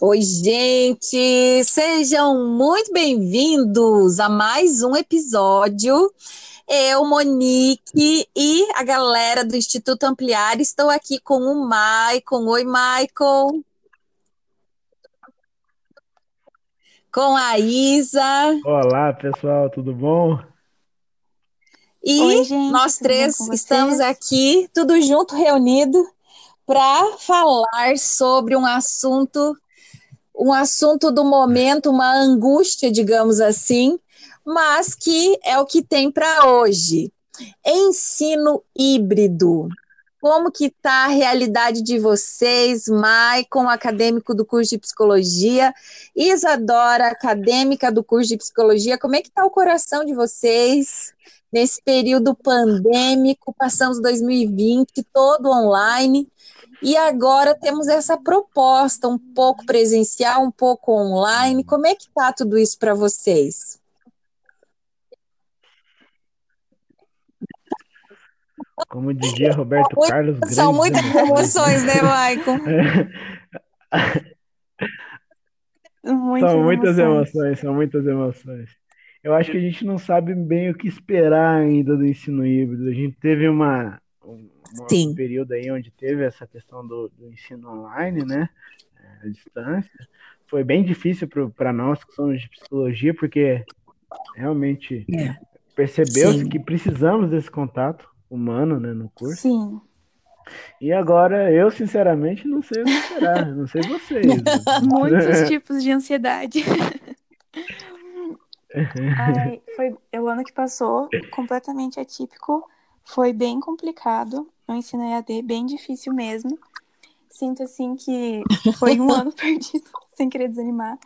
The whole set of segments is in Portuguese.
Oi, gente! Sejam muito bem-vindos a mais um episódio. Eu, Monique e a galera do Instituto Ampliar estou aqui com o Maicon. Oi, Maicon! Com a Isa. Olá, pessoal, tudo bom? E Oi, gente, nós três estamos aqui, tudo junto, reunido, para falar sobre um assunto, um assunto do momento, uma angústia, digamos assim, mas que é o que tem para hoje. Ensino híbrido. Como que está a realidade de vocês, Maicon, acadêmico do curso de psicologia, Isadora, acadêmica do curso de psicologia, como é que está o coração de vocês nesse período pandêmico? Passamos 2020 todo online e agora temos essa proposta, um pouco presencial, um pouco online. Como é que está tudo isso para vocês? Como dizia Roberto Muito, Carlos. São muitas emoções, né, Maicon? Muitas são muitas emoções. emoções, são muitas emoções. Eu acho que a gente não sabe bem o que esperar ainda do ensino híbrido. A gente teve uma, um período aí onde teve essa questão do, do ensino online, né? A é, distância. Foi bem difícil para nós que somos de psicologia, porque realmente é. percebeu-se que precisamos desse contato humano, né, no curso. Sim. E agora eu, sinceramente, não sei o que esperar, não sei vocês. Muitos tipos de ansiedade. Ai, foi o ano que passou completamente atípico, foi bem complicado. Eu ensinei AD bem difícil mesmo. Sinto assim que foi um ano perdido, sem querer desanimar.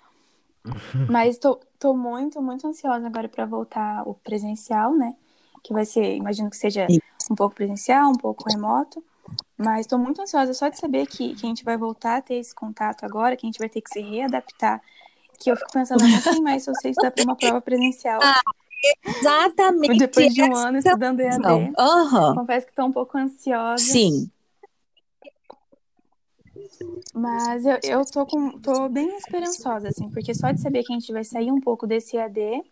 Mas tô, tô muito, muito ansiosa agora para voltar o presencial, né? Que vai ser, imagino que seja um pouco presencial, um pouco remoto. Mas estou muito ansiosa só de saber que, que a gente vai voltar a ter esse contato agora, que a gente vai ter que se readaptar. Que eu fico pensando, não sei mais se eu sei estudar para uma prova presencial. Exatamente. Depois de um ano estudando EAD. Uhum. Confesso que estou um pouco ansiosa. Sim. Mas eu, eu tô, com, tô bem esperançosa, assim, porque só de saber que a gente vai sair um pouco desse EAD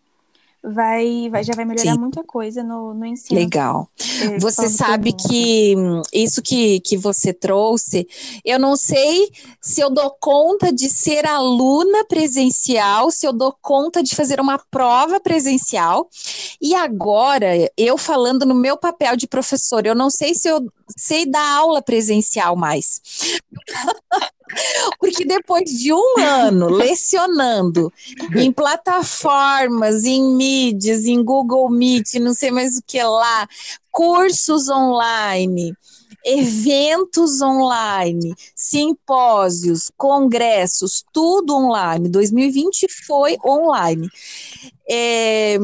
vai, vai já vai melhorar Sim. muita coisa no, no ensino. Legal. É, você sabe que isso que, que você trouxe, eu não sei se eu dou conta de ser aluna presencial, se eu dou conta de fazer uma prova presencial. E agora, eu falando no meu papel de professor, eu não sei se eu sei dar aula presencial mais. Porque depois de um ano lecionando em plataformas, em mídias, em Google Meet, não sei mais o que lá, cursos online, eventos online, simpósios, congressos, tudo online. 2020 foi online. É,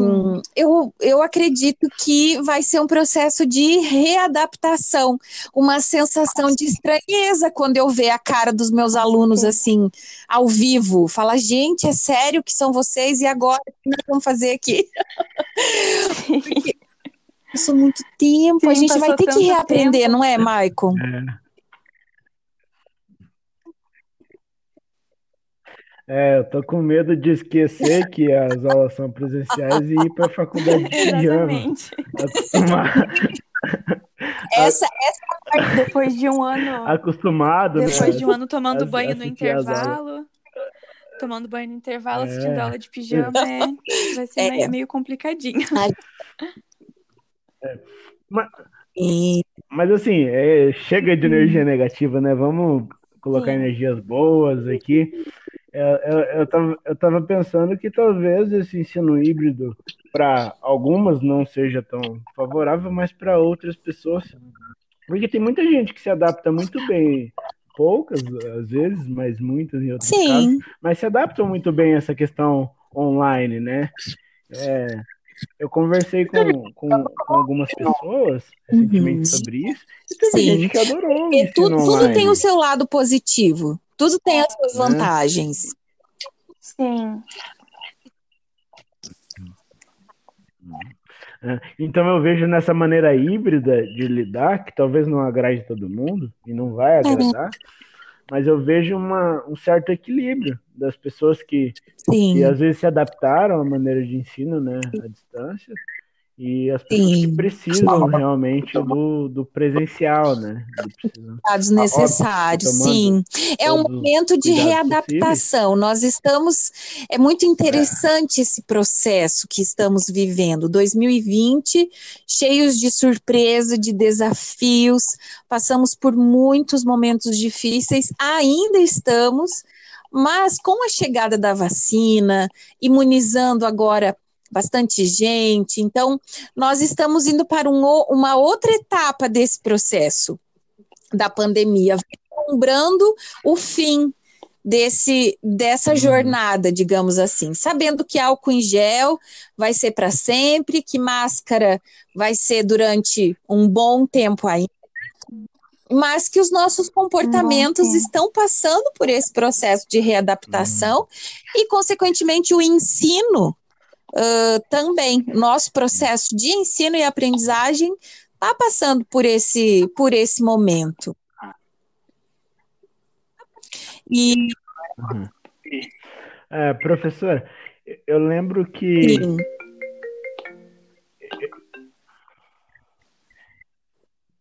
eu, eu acredito que vai ser um processo de readaptação, uma sensação de estranheza quando eu ver a cara dos meus alunos assim, ao vivo. Fala, gente, é sério que são vocês e agora o que nós vamos fazer aqui? Porque passou muito tempo, Sim, a gente vai ter que reaprender, tempo. não é, Maicon? É. É, eu tô com medo de esquecer que as aulas são presenciais e ir para a faculdade de pijama. Acostumar. Essa, essa parte depois de um ano. Acostumado. Depois né? de um ano tomando banho no intervalo. Tomando banho no intervalo, é. assistindo aula de pijama, é, vai ser é. meio, meio complicadinho. É. Mas, mas assim, é, chega de energia negativa, né? Vamos colocar Sim. energias boas aqui. Eu, é, eu, eu, tava, eu tava pensando que talvez esse ensino híbrido para algumas não seja tão favorável, mas para outras pessoas. Porque tem muita gente que se adapta muito bem, poucas às vezes, mas muitas em outros Sim. casos, mas se adaptam muito bem a essa questão online, né? É, eu conversei com, com, com algumas pessoas recentemente uhum. sobre isso, e teve Sim. gente que adorou. E tudo, tudo tem o seu lado positivo, tudo tem as suas é. vantagens. Sim. É, então eu vejo nessa maneira híbrida de lidar, que talvez não agrade todo mundo, e não vai agradar, mas eu vejo uma, um certo equilíbrio das pessoas que, que às vezes se adaptaram à maneira de ensino, né, à distância, e as pessoas Sim. que precisam realmente do, do presencial, né? Cuidados necessários, sim. É um momento de readaptação. Possíveis. Nós estamos. É muito interessante é. esse processo que estamos vivendo. 2020, cheios de surpresa, de desafios, passamos por muitos momentos difíceis, ainda estamos. Mas com a chegada da vacina, imunizando agora bastante gente. Então, nós estamos indo para um, uma outra etapa desse processo da pandemia, lembrando o fim desse dessa uhum. jornada, digamos assim, sabendo que álcool em gel vai ser para sempre, que máscara vai ser durante um bom tempo ainda, mas que os nossos comportamentos estão passando por esse processo de readaptação uhum. e, consequentemente, o ensino uh, também nosso processo de ensino e aprendizagem está passando por esse, por esse momento. E. Uhum. É, professor, eu lembro que. Sim.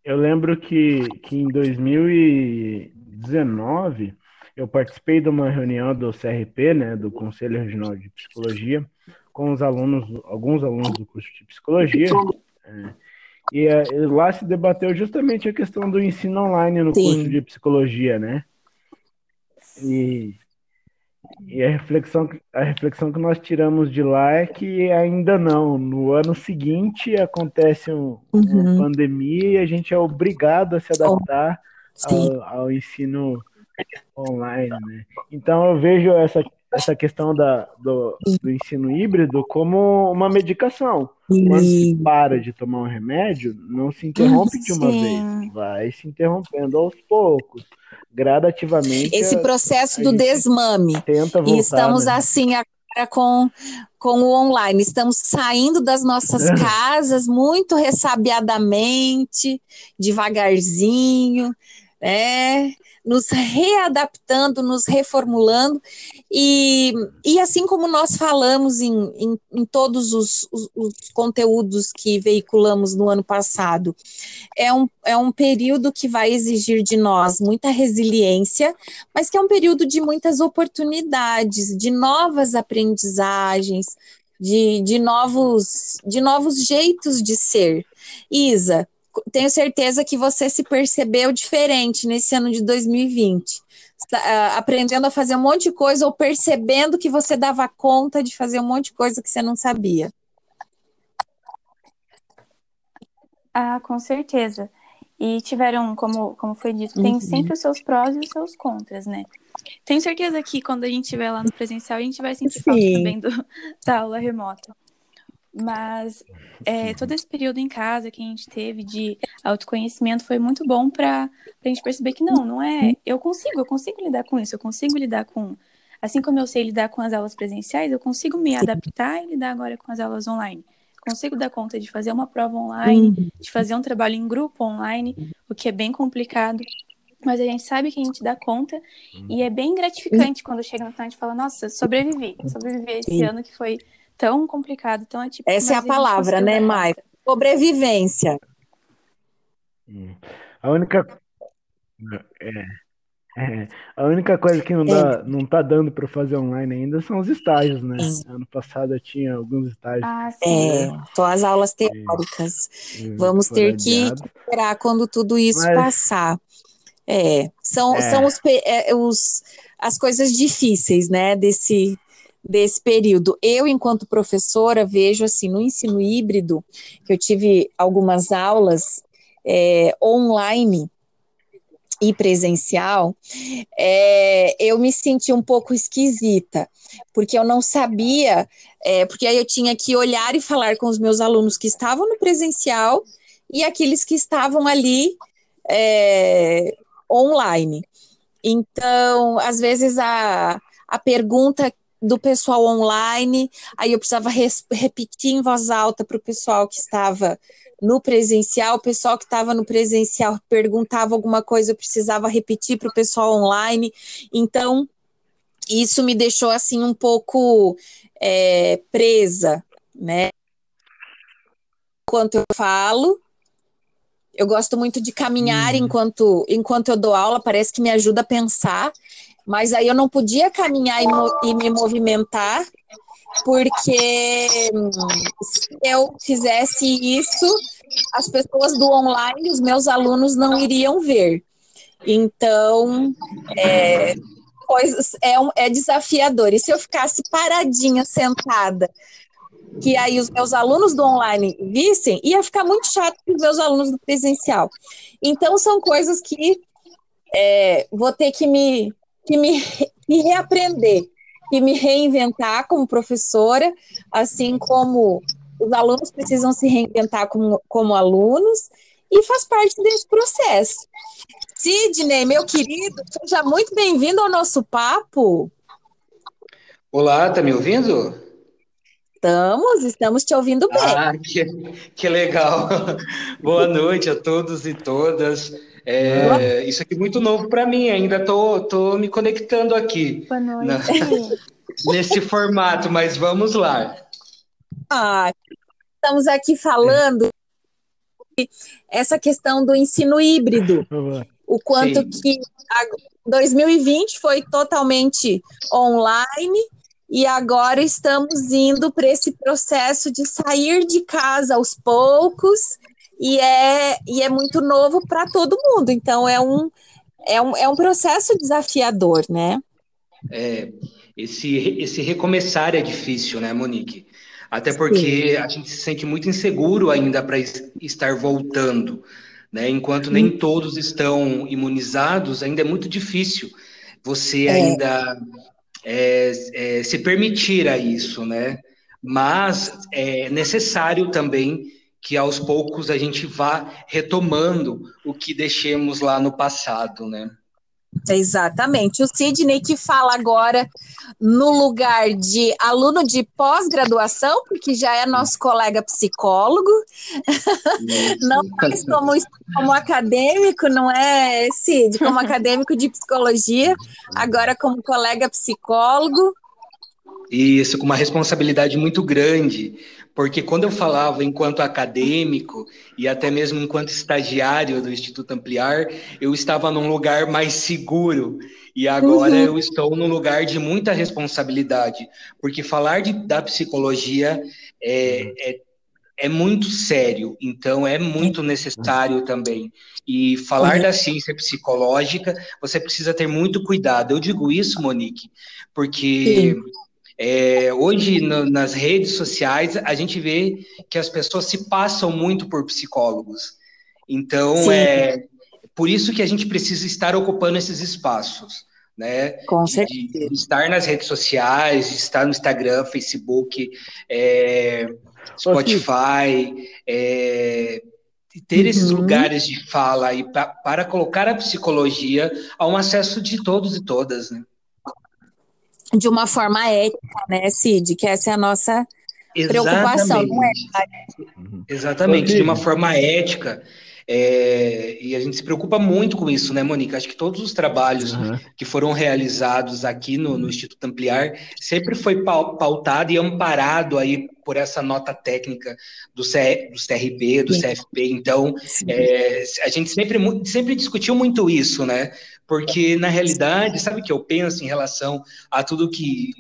Eu lembro que, que em 2019 eu participei de uma reunião do CRP, né, do Conselho Regional de Psicologia, com os alunos, alguns alunos do curso de psicologia. É, e é, lá se debateu justamente a questão do ensino online no Sim. curso de psicologia, né? E, e a, reflexão, a reflexão que nós tiramos de lá é que ainda não. No ano seguinte acontece um, uhum. uma pandemia e a gente é obrigado a se adaptar ao, ao ensino online, né? Então eu vejo essa essa questão da, do, do, ensino híbrido como uma medicação. Quando se para de tomar um remédio, não se interrompe de uma vez, vai se interrompendo aos poucos, gradativamente. Esse processo a, a do desmame. Tenta voltar, e estamos né? assim agora com, com o online. Estamos saindo das nossas casas muito ressabiadamente, devagarzinho, né? Nos readaptando, nos reformulando, e, e assim como nós falamos em, em, em todos os, os, os, conteúdos que veiculamos no ano passado, é um, é um período que vai exigir de nós muita resiliência, mas que é um período de muitas oportunidades, de novas aprendizagens, de, de, novos, de novos jeitos de ser. Isa, tenho certeza que você se percebeu diferente nesse ano de 2020. Ah, aprendendo a fazer um monte de coisa ou percebendo que você dava conta de fazer um monte de coisa que você não sabia. Ah, com certeza. E tiveram, como, como foi dito, tem uhum. sempre os seus prós e os seus contras, né? Tenho certeza que quando a gente estiver lá no presencial, a gente vai sentir Sim. falta também do, da aula remota. Mas é, todo esse período em casa que a gente teve de autoconhecimento foi muito bom para a gente perceber que não, não é. Eu consigo, eu consigo lidar com isso, eu consigo lidar com. Assim como eu sei lidar com as aulas presenciais, eu consigo me adaptar e lidar agora com as aulas online. Consigo dar conta de fazer uma prova online, uhum. de fazer um trabalho em grupo online, o que é bem complicado. Mas a gente sabe que a gente dá conta e é bem gratificante quando chega no final e fala: Nossa, sobrevivi, sobrevivi esse ano que foi tão complicado, tão atípico. Essa é a palavra, né, Mai? Sobrevivência. Hum. A única. É, é, a única coisa que não, dá, é. não tá dando para fazer online ainda são os estágios, né? Ano passado eu tinha alguns estágios. Ah, é, só as aulas teóricas. Vamos ter que esperar quando tudo isso Mas... passar. É, são, é. são os, é, os, as coisas difíceis, né, desse, desse período. Eu, enquanto professora, vejo assim no ensino híbrido, que eu tive algumas aulas é, online e presencial, é, eu me senti um pouco esquisita, porque eu não sabia, é, porque aí eu tinha que olhar e falar com os meus alunos que estavam no presencial e aqueles que estavam ali é, online. Então, às vezes a, a pergunta do pessoal online, aí eu precisava repetir em voz alta para o pessoal que estava no presencial, o pessoal que estava no presencial perguntava alguma coisa, eu precisava repetir para o pessoal online. Então, isso me deixou assim um pouco é, presa, né? Enquanto eu falo, eu gosto muito de caminhar hum. enquanto, enquanto eu dou aula, parece que me ajuda a pensar, mas aí eu não podia caminhar e, e me movimentar, porque se eu fizesse isso, as pessoas do online, os meus alunos não iriam ver. Então, é, coisas é, um, é desafiador. E se eu ficasse paradinha, sentada, que aí os meus alunos do online vissem, ia ficar muito chato para os meus alunos do presencial. Então, são coisas que é, vou ter que me, que me, me reaprender, que me reinventar como professora, assim como os alunos precisam se reinventar como, como alunos, e faz parte desse processo. Sidney, meu querido, seja muito bem-vindo ao nosso papo. Olá, tá me ouvindo? Estamos, estamos te ouvindo bem. Ah, que, que legal. Boa noite a todos e todas. É, isso aqui é muito novo para mim, ainda tô, tô me conectando aqui. Boa noite. Na, nesse formato, mas vamos lá. Ah, estamos aqui falando é. essa questão do ensino híbrido. O quanto Sim. que 2020 foi totalmente online e agora estamos indo para esse processo de sair de casa aos poucos e é, e é muito novo para todo mundo. Então é um, é, um, é um processo desafiador, né? É, esse, esse recomeçar é difícil, né, Monique? Até porque Sim. a gente se sente muito inseguro ainda para estar voltando. Né? Enquanto nem hum. todos estão imunizados, ainda é muito difícil você é. ainda é, é, se permitir a isso, né? Mas é necessário também que aos poucos a gente vá retomando o que deixemos lá no passado, né? Exatamente. O Sidney que fala agora no lugar de aluno de pós-graduação, porque já é nosso colega psicólogo, não mais como, como acadêmico, não é, Sid? Como acadêmico de psicologia, agora como colega psicólogo. Isso, com uma responsabilidade muito grande, porque quando eu falava enquanto acadêmico e até mesmo enquanto estagiário do Instituto Ampliar, eu estava num lugar mais seguro e agora uhum. eu estou num lugar de muita responsabilidade, porque falar de, da psicologia é, é, é, muito sério, então é muito necessário também. E falar uhum. da ciência psicológica, você precisa ter muito cuidado. Eu digo isso, Monique, porque. Sim é, hoje, no, nas redes sociais, a gente vê que as pessoas se passam muito por psicólogos. Então, Sim. é por isso que a gente precisa estar ocupando esses espaços. Né? Com certeza. De, estar nas redes sociais, de estar no Instagram, Facebook, é, Spotify, é, ter uhum. esses lugares de fala e pra, para colocar a psicologia a um acesso de todos e todas, né? De uma forma ética, né, Cid? Que essa é a nossa Exatamente. preocupação, não é? Exatamente, de uma forma ética. É, e a gente se preocupa muito com isso, né, Mônica? Acho que todos os trabalhos uhum. que foram realizados aqui no, no, Instituto Ampliar sempre foi pautado e amparado aí por essa nota técnica do, C, do CRP, do Sim. CFP. Então, é, a gente sempre, sempre discutiu muito isso, né? Porque, na realidade, sabe o que eu penso em relação a tudo que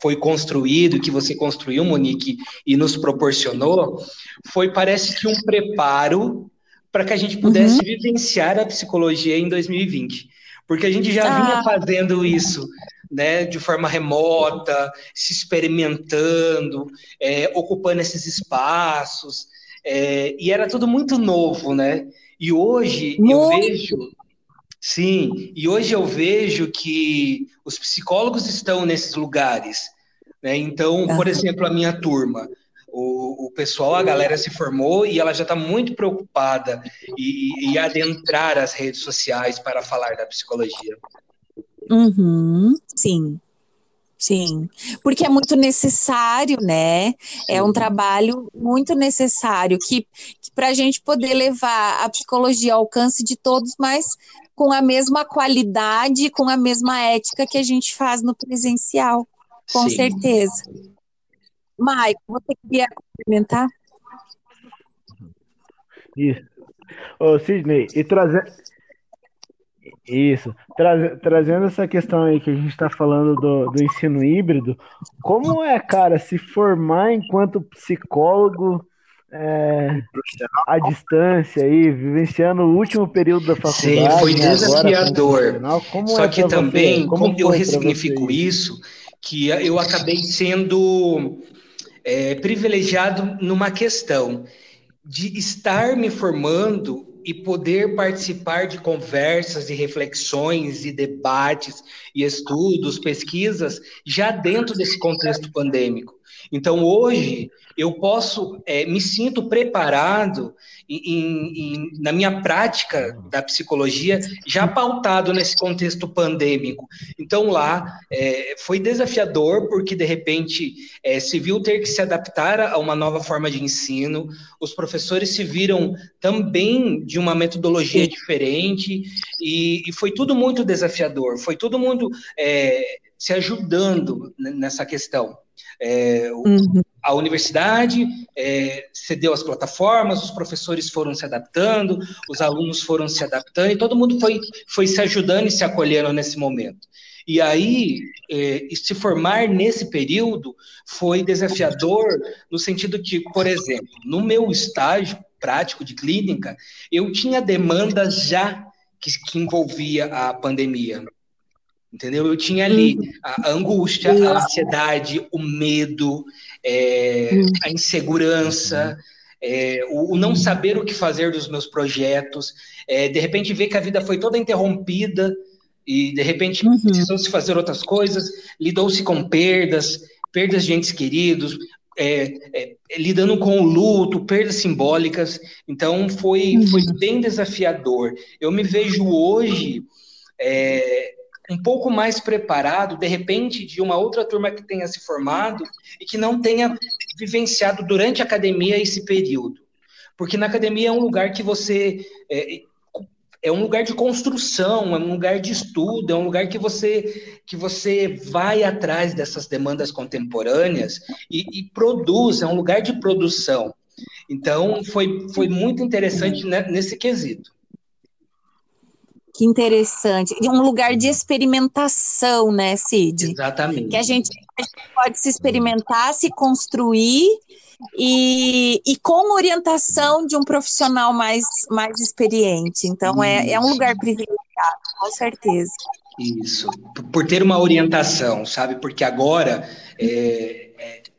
foi construído, que você construiu, Monique, e nos proporcionou, foi, parece que, um preparo para que a gente pudesse uhum. vivenciar a psicologia em 2020. Porque a gente já ah. vinha fazendo isso né, de forma remota, se experimentando, é, ocupando esses espaços, é, e era tudo muito novo, né? E hoje muito. eu vejo Sim, e hoje eu vejo que os psicólogos estão nesses lugares. Né? Então, por exemplo, a minha turma, o, o pessoal, a galera se formou e ela já está muito preocupada em, em adentrar as redes sociais para falar da psicologia. Uhum, sim. Sim, porque é muito necessário, né? É um trabalho muito necessário que, que para a gente poder levar a psicologia ao alcance de todos, mas com a mesma qualidade, com a mesma ética que a gente faz no presencial, com Sim. certeza. Maico, você queria complementar? Isso. Ô, Sidney, e trazer. Isso. Tra trazendo essa questão aí que a gente está falando do, do ensino híbrido, como é, cara, se formar enquanto psicólogo é, à distância aí, vivenciando o último período da faculdade. Sim, foi desafiador. Só é que também, como eu ressignifico isso, que eu acabei sendo é, privilegiado numa questão de estar me formando e poder participar de conversas e reflexões e debates e estudos, pesquisas já dentro desse contexto pandêmico. Então, hoje, eu posso, é, me sinto preparado em, em, na minha prática da psicologia, já pautado nesse contexto pandêmico. Então, lá é, foi desafiador, porque de repente é, se viu ter que se adaptar a uma nova forma de ensino, os professores se viram também de uma metodologia diferente, e, e foi tudo muito desafiador, foi todo mundo é, se ajudando nessa questão. É, uhum. A universidade é, cedeu as plataformas, os professores foram se adaptando, os alunos foram se adaptando e todo mundo foi, foi se ajudando e se acolhendo nesse momento. E aí, é, se formar nesse período foi desafiador no sentido que, por exemplo, no meu estágio prático de clínica, eu tinha demandas já que, que envolvia a pandemia entendeu? Eu tinha ali uhum. a angústia, a ansiedade, o medo, é, uhum. a insegurança, é, o, o, não saber o que fazer dos meus projetos, é, de repente ver que a vida foi toda interrompida e de repente uhum. precisou se fazer outras coisas, lidou-se com perdas, perdas de entes queridos, é, é, lidando com o luto, perdas simbólicas, então foi, foi uhum. bem desafiador. Eu me vejo hoje é, um pouco mais preparado, de repente, de uma outra turma que tenha se formado e que não tenha vivenciado durante a academia esse período. Porque na academia é um lugar que você. É, é um lugar de construção, é um lugar de estudo, é um lugar que você que você vai atrás dessas demandas contemporâneas e, e produz, é um lugar de produção. Então foi, foi muito interessante nesse quesito. Que interessante. Um lugar de experimentação, né, Cid? Exatamente. Que a gente, a gente pode se experimentar, se construir e, e com orientação de um profissional mais, mais experiente. Então, é, é um lugar privilegiado, com certeza. Isso, por ter uma orientação, sabe? Porque agora é,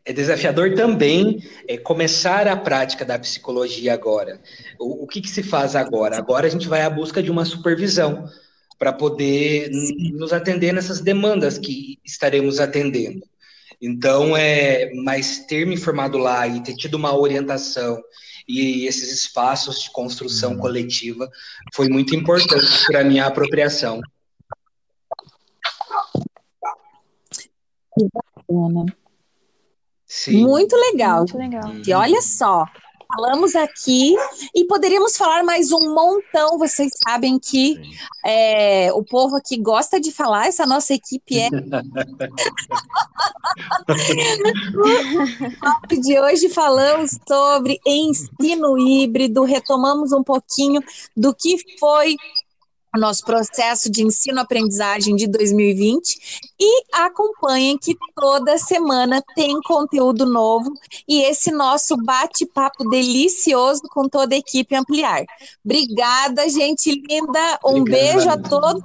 é, desafiador também é, começar a prática da psicologia agora. O, o que, que, se faz agora? Agora a gente vai à busca de uma supervisão para poder nos atender nessas demandas que estaremos atendendo. Então, é, mas ter me formado lá e ter tido uma orientação e esses espaços de construção uhum. coletiva foi muito importante para a minha apropriação. Que bacana. Sim. Muito legal. Muito legal. E olha só, falamos aqui e poderíamos falar mais um montão. Vocês sabem que é, o povo aqui gosta de falar, essa nossa equipe é. no de hoje falamos sobre ensino híbrido, retomamos um pouquinho do que foi nosso processo de ensino-aprendizagem de 2020 e acompanhem que toda semana tem conteúdo novo e esse nosso bate-papo delicioso com toda a equipe Ampliar. Obrigada, gente linda. Um Obrigado. beijo a todos.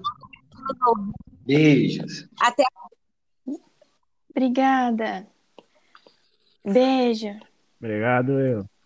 Beijos. Até. Obrigada. Beijo. Obrigado, eu.